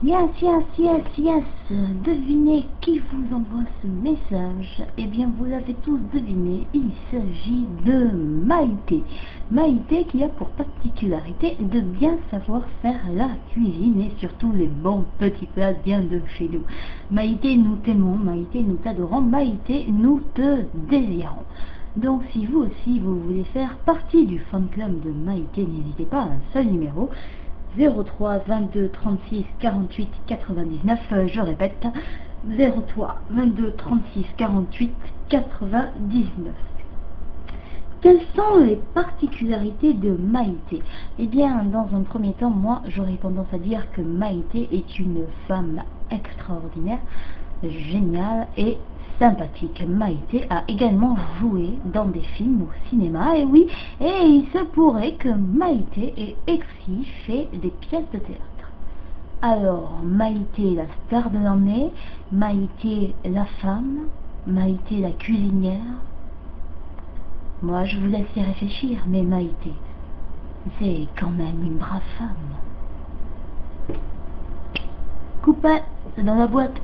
Yes, yes, yes, yes. Devinez qui vous envoie ce message Eh bien, vous l'avez tous deviné, il s'agit de Maïté. Maïté qui a pour particularité de bien savoir faire la cuisine et surtout les bons petits plats bien de chez nous. Maïté, nous t'aimons, Maïté, nous t'adorons, Maïté, nous te désirons. Donc si vous aussi vous voulez faire partie du fan club de Maïté, n'hésitez pas à un seul numéro, 03 22 36 48 99, je répète, 03 22 36 48 99. Quelles sont les particularités de Maïté? Eh bien, dans un premier temps, moi, j'aurais tendance à dire que Maïté est une femme extraordinaire, géniale et sympathique. Maïté a également joué dans des films au cinéma, et oui, et il se pourrait que Maïté ait aussi fait des pièces de théâtre. Alors, Maïté la star de l'année, Maïté la femme, Maïté la cuisinière. Moi, je vous laisse y réfléchir, mais Maïté, c'est quand même une brave femme. Coupin, c'est dans la boîte.